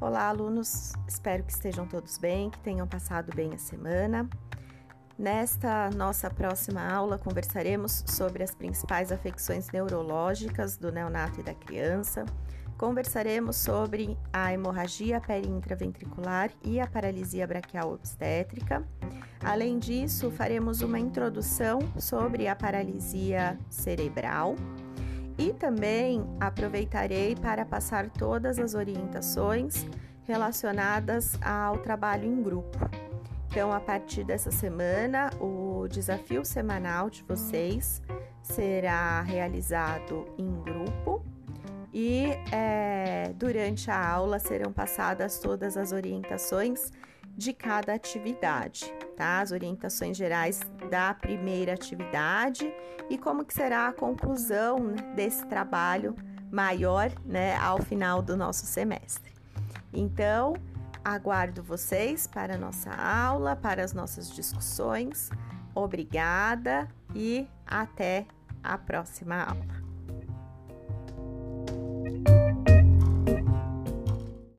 Olá, alunos. Espero que estejam todos bem, que tenham passado bem a semana. Nesta nossa próxima aula, conversaremos sobre as principais afecções neurológicas do neonato e da criança. Conversaremos sobre a hemorragia periintraventricular e a paralisia braquial obstétrica. Além disso, faremos uma introdução sobre a paralisia cerebral e também aproveitarei para passar todas as orientações relacionadas ao trabalho em grupo. Então, a partir dessa semana, o desafio semanal de vocês será realizado em grupo e é, durante a aula serão passadas todas as orientações de cada atividade, tá? As orientações gerais da primeira atividade e como que será a conclusão desse trabalho maior, né, ao final do nosso semestre. Então, aguardo vocês para a nossa aula, para as nossas discussões. Obrigada e até a próxima aula.